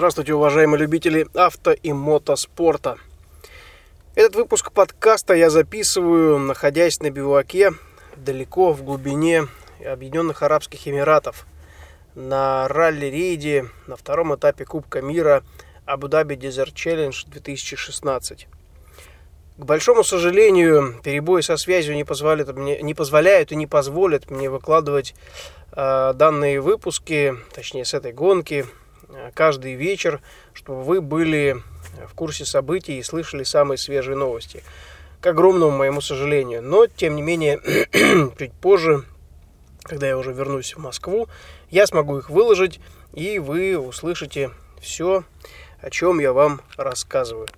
Здравствуйте, уважаемые любители авто и мотоспорта. Этот выпуск подкаста я записываю, находясь на биваке далеко в глубине Объединенных Арабских Эмиратов на ралли-рейде на втором этапе Кубка мира Абу-Даби Desert Challenge 2016. К большому сожалению, перебои со связью не позволяют, мне, не позволяют и не позволят мне выкладывать э, данные выпуски, точнее с этой гонки, каждый вечер, чтобы вы были в курсе событий и слышали самые свежие новости. К огромному моему сожалению. Но, тем не менее, чуть позже, когда я уже вернусь в Москву, я смогу их выложить, и вы услышите все, о чем я вам рассказываю.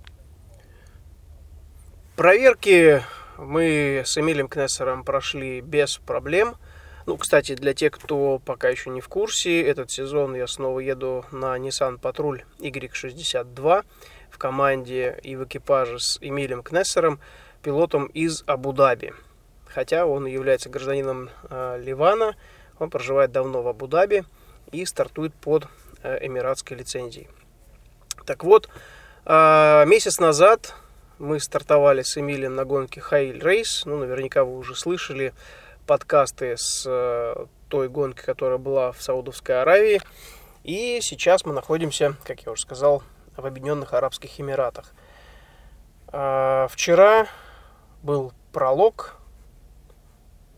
Проверки мы с Эмилем Кнессером прошли без проблем – ну, кстати, для тех, кто пока еще не в курсе, этот сезон я снова еду на Nissan Patrol Y62 в команде и в экипаже с Эмилем Кнессером, пилотом из Абу-Даби. Хотя он является гражданином э, Ливана, он проживает давно в Абу-Даби и стартует под э, эмиратской лицензией. Так вот, э, месяц назад мы стартовали с Эмилем на гонке Хаиль Рейс. Ну, наверняка вы уже слышали подкасты с э, той гонки, которая была в Саудовской Аравии. И сейчас мы находимся, как я уже сказал, в Объединенных Арабских Эмиратах. А, вчера был пролог.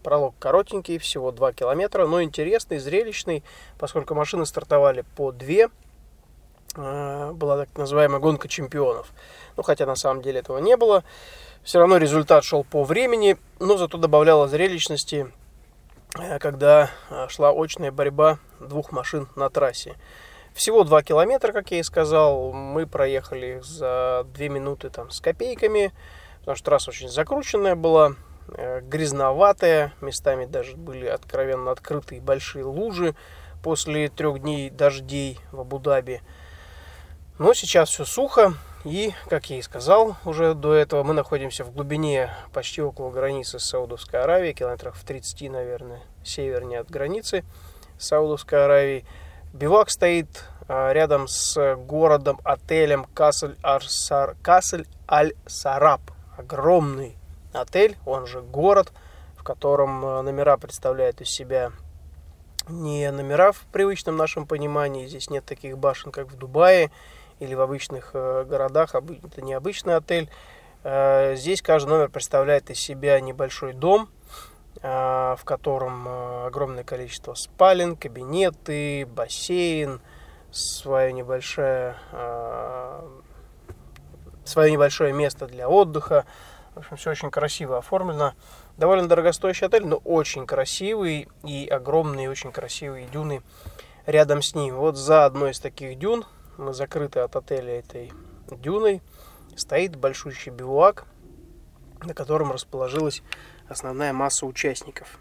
Пролог коротенький, всего 2 километра, но интересный, зрелищный, поскольку машины стартовали по 2. А, была так называемая гонка чемпионов. Ну, хотя на самом деле этого не было. Все равно результат шел по времени, но зато добавляло зрелищности, э, когда э, шла очная борьба двух машин на трассе. Всего 2 километра, как я и сказал, мы проехали за 2 минуты там, с копейками, потому что трасса очень закрученная была, э, грязноватая, местами даже были откровенно открытые большие лужи после трех дней дождей в Абу-Даби. Но сейчас все сухо, и, как я и сказал уже до этого, мы находимся в глубине почти около границы с Саудовской Аравией, километрах в 30, наверное, севернее от границы Саудовской Аравии. Бивак стоит а, рядом с городом, отелем Касель-Аль-Сараб. Огромный отель, он же город, в котором а, номера представляют из себя не номера в привычном нашем понимании. Здесь нет таких башен, как в Дубае или в обычных э, городах, это необычный отель. Э, здесь каждый номер представляет из себя небольшой дом, э, в котором огромное количество спален, кабинеты, бассейн, свое небольшое, свое небольшое место для отдыха. В общем, все очень красиво оформлено. Довольно дорогостоящий отель, но очень красивый и огромные, очень красивые дюны рядом с ним. Вот за одной из таких дюн мы закрыты от отеля этой дюной, стоит большущий бивуак, на котором расположилась основная масса участников.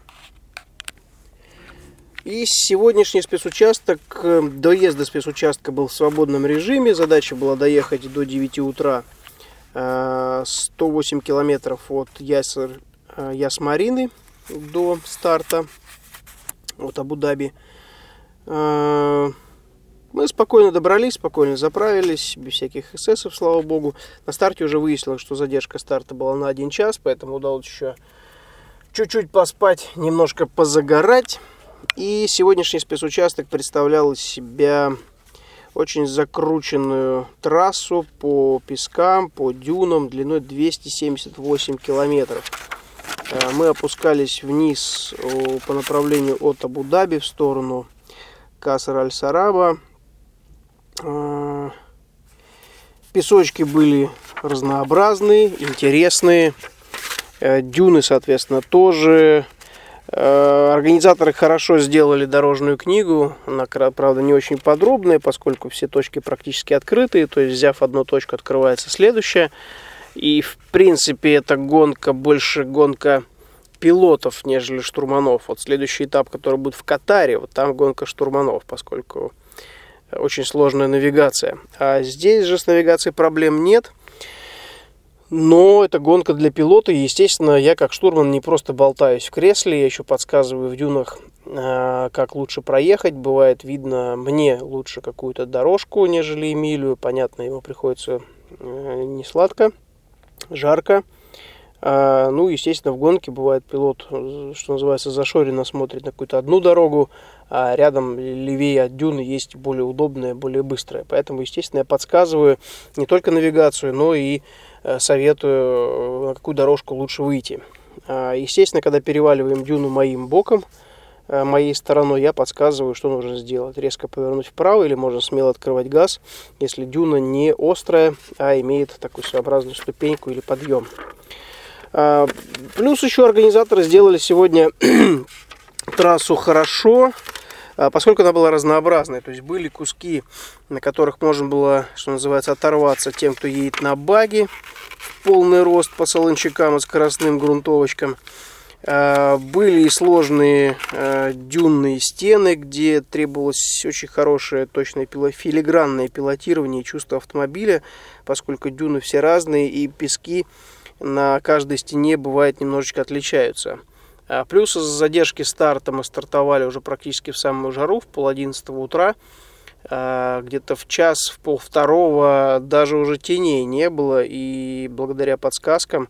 И сегодняшний спецучасток, э, доезд спецучастка был в свободном режиме. Задача была доехать до 9 утра 108 э, километров от Ясер, э, Ясмарины до старта от Абу-Даби. Мы спокойно добрались, спокойно заправились, без всяких эсэсов, слава богу. На старте уже выяснилось, что задержка старта была на один час, поэтому удалось еще чуть-чуть поспать, немножко позагорать. И сегодняшний спецучасток представлял из себя очень закрученную трассу по пескам, по дюнам длиной 278 километров. Э, мы опускались вниз по направлению от Абу-Даби в сторону Касар-Аль-Сараба. А, песочки были разнообразные, интересные. Э, дюны, соответственно, тоже. Э, организаторы хорошо сделали дорожную книгу. Она, правда, не очень подробная, поскольку все точки практически открытые. То есть, взяв одну точку, открывается следующая. И, в принципе, эта гонка больше гонка пилотов, нежели штурманов. Вот следующий этап, который будет в Катаре, вот там гонка штурманов, поскольку очень сложная навигация. А здесь же с навигацией проблем нет. Но это гонка для пилота, и, естественно, я как штурман не просто болтаюсь в кресле, я еще подсказываю в дюнах э, как лучше проехать. Бывает видно мне лучше какую-то дорожку, нежели Эмилию. Понятно, ему приходится э, не сладко, жарко. А, ну, естественно, в гонке бывает пилот, что называется, зашоренно смотрит на какую-то одну дорогу, а рядом левее от дюны есть более удобная, более быстрая. Поэтому, естественно, я подсказываю не только навигацию, но и э, советую, на какую дорожку лучше выйти. А, естественно, когда переваливаем дюну моим боком, э, моей стороной, я подсказываю, что нужно сделать. Резко повернуть вправо или можно смело открывать газ, если дюна не острая, а имеет такую своеобразную ступеньку или подъем. А, плюс еще организаторы сделали сегодня трассу хорошо, а, поскольку она была разнообразной. То есть были куски, на которых можно было, что называется, оторваться тем, кто едет на баге в полный рост по солончакам и скоростным грунтовочкам. А, были и сложные дюнные стены, где требовалось очень хорошее, точное филигранное пилотирование и чувство автомобиля, поскольку дюны все разные и пески на каждой стене бывает немножечко отличаются. А плюс из-за задержки старта мы стартовали уже практически в самую жару, в пол одиннадцатого утра. А, где-то в час, в пол второго даже уже теней не было. И благодаря подсказкам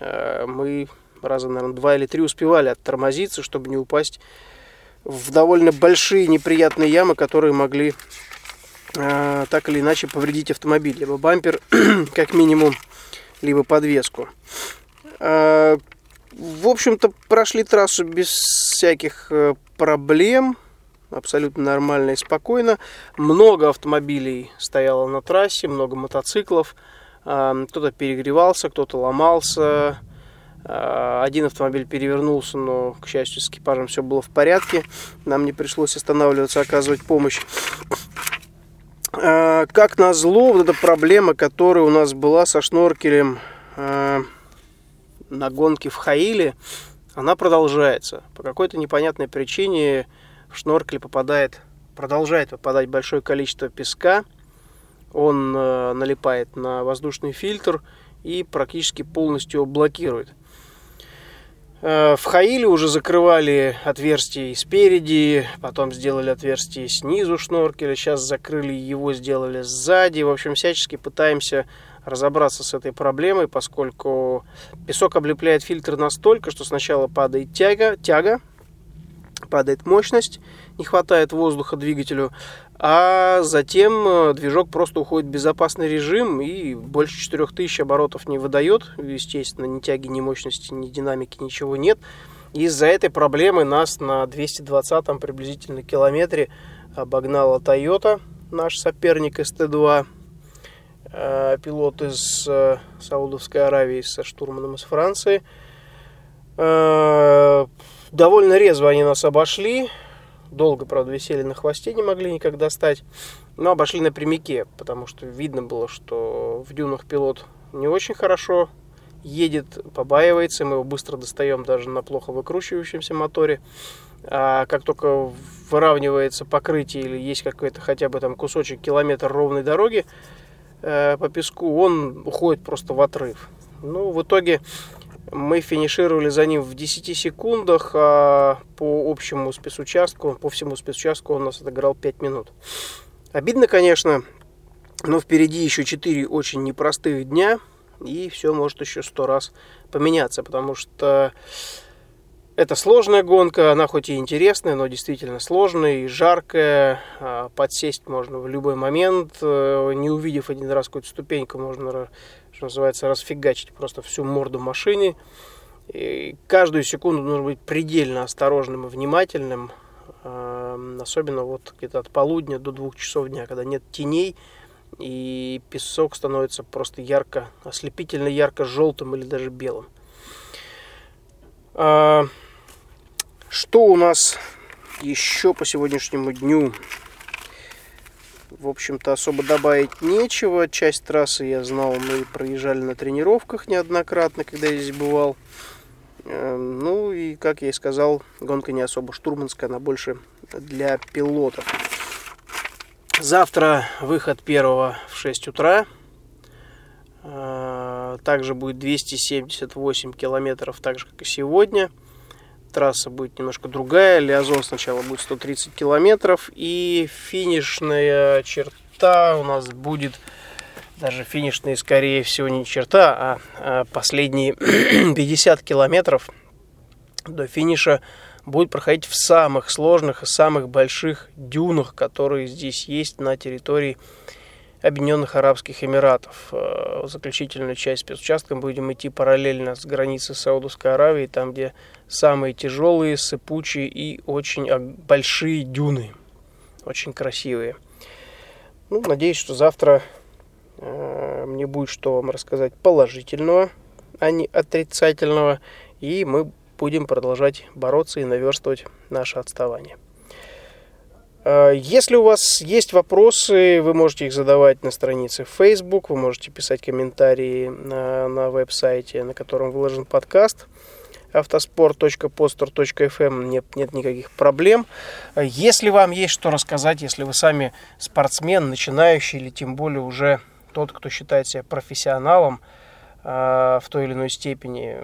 а, мы раза, наверное, два или три успевали оттормозиться, чтобы не упасть в довольно большие неприятные ямы, которые могли так или иначе повредить автомобиль. Либо бампер, как минимум, либо подвеску. А, в общем-то, прошли трассу без всяких э, проблем. Абсолютно нормально и спокойно. Много автомобилей стояло на трассе, много мотоциклов. А, кто-то перегревался, кто-то ломался. А, один автомобиль перевернулся, но, к счастью, с экипажем все было в порядке. Нам не пришлось останавливаться, оказывать помощь. А, как назло, вот эта проблема, которая у нас была со шноркелем а, на гонке в Хаиле, она продолжается. По какой-то непонятной причине в шноркель попадает, продолжает попадать большое количество песка. Он э, налипает на воздушный фильтр и практически полностью его блокирует. Э, в Хаиле уже закрывали отверстие спереди, потом сделали отверстие снизу шноркеля, сейчас закрыли его, сделали сзади. В общем, всячески пытаемся разобраться с этой проблемой, поскольку песок облепляет фильтр настолько, что сначала падает тяга, тяга падает мощность, не хватает воздуха двигателю, а затем э, движок просто уходит в безопасный режим и больше 4000 оборотов не выдает. Естественно, ни тяги, ни мощности, ни динамики, ничего нет. Из-за этой проблемы нас на 220 приблизительно километре обогнала Toyota, наш соперник ST2, э, пилот из э, Саудовской Аравии со штурманом из Франции. Довольно резво они нас обошли. Долго, правда, висели на хвосте, не могли никак достать. Но обошли на прямике, потому что видно было, что в дюнах пилот не очень хорошо едет, побаивается. Мы его быстро достаем даже на плохо выкручивающемся моторе. А как только выравнивается покрытие или есть какой-то хотя бы там кусочек километр ровной дороги э, по песку, он уходит просто в отрыв. Ну, в итоге мы финишировали за ним в 10 секундах, а по общему спецучастку, по всему спецучастку он нас отыграл 5 минут. Обидно, конечно, но впереди еще 4 очень непростых дня, и все может еще сто раз поменяться, потому что это сложная гонка, она хоть и интересная, но действительно сложная и жаркая. А, подсесть можно в любой момент, э, не увидев один раз какую-то ступеньку, можно называется, расфигачить просто всю морду машины. И каждую секунду нужно быть предельно осторожным и внимательным, эм, особенно вот где-то от полудня до двух часов дня, когда нет теней, и песок становится просто ярко, ослепительно ярко-желтым или даже белым. А, что у нас еще по сегодняшнему дню? В общем-то, особо добавить нечего. Часть трассы я знал, мы проезжали на тренировках неоднократно, когда я здесь бывал. Эм, ну и, как я и сказал, гонка не особо штурманская, она больше для пилотов. Завтра выход первого в 6 утра. Э, также будет 278 километров, так же, как и сегодня. Трасса будет немножко другая. Лиазон сначала будет 130 километров, и финишная черта у нас будет даже финишные, скорее всего, не черта, а, а последние 50 километров до финиша будет проходить в самых сложных и самых больших дюнах, которые здесь есть на территории Объединенных Арабских Эмиратов. Э, заключительную часть спецучастком будем идти параллельно с границей Саудовской Аравии, там, где самые тяжелые, сыпучие и очень большие дюны. Очень красивые. Ну, надеюсь, что завтра э, мне будет что вам рассказать положительного, а не отрицательного. И мы будем продолжать бороться и наверстывать наше отставание. А, если у вас есть вопросы, вы можете их задавать на странице Facebook, вы можете писать комментарии на, на веб-сайте, на котором выложен подкаст автоспорт.постер.фм нет, нет никаких проблем. Если вам есть что рассказать, если вы сами спортсмен, начинающий или тем более уже тот, кто считает себя профессионалом э, в той или иной степени,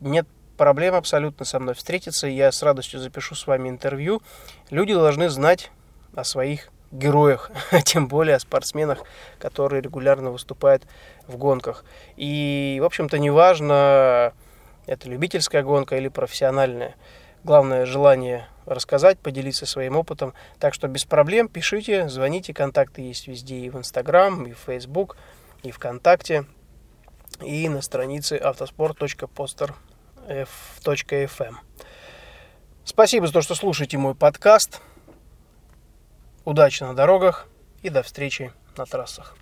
нет проблем абсолютно со мной встретиться. Я с радостью запишу с вами интервью. Люди должны знать о своих героях, тем более о спортсменах, которые регулярно выступают в гонках. И, в общем-то, неважно, это любительская гонка или профессиональная. Главное желание рассказать, поделиться своим опытом. Так что без проблем пишите, звоните, контакты есть везде и в Инстаграм, и в Фейсбук, и ВКонтакте, и на странице автоспорт.постер.ру f.fm. Спасибо за то, что слушаете мой подкаст. Удачи на дорогах и до встречи на трассах.